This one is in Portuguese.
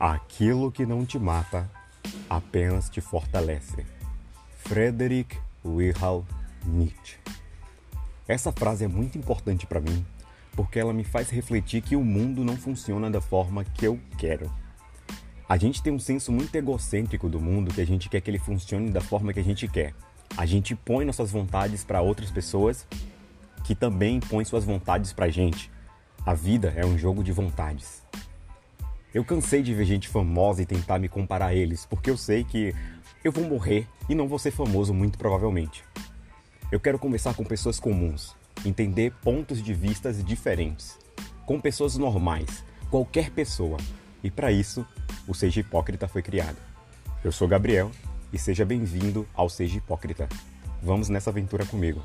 Aquilo que não te mata apenas te fortalece. Friedrich Wilhelm Nietzsche. Essa frase é muito importante para mim porque ela me faz refletir que o mundo não funciona da forma que eu quero. A gente tem um senso muito egocêntrico do mundo que a gente quer que ele funcione da forma que a gente quer. A gente põe nossas vontades para outras pessoas que também põem suas vontades para a gente. A vida é um jogo de vontades. Eu cansei de ver gente famosa e tentar me comparar a eles, porque eu sei que eu vou morrer e não vou ser famoso muito provavelmente. Eu quero conversar com pessoas comuns, entender pontos de vistas diferentes, com pessoas normais, qualquer pessoa. E para isso, o Seja Hipócrita foi criado. Eu sou Gabriel e seja bem-vindo ao Seja Hipócrita. Vamos nessa aventura comigo.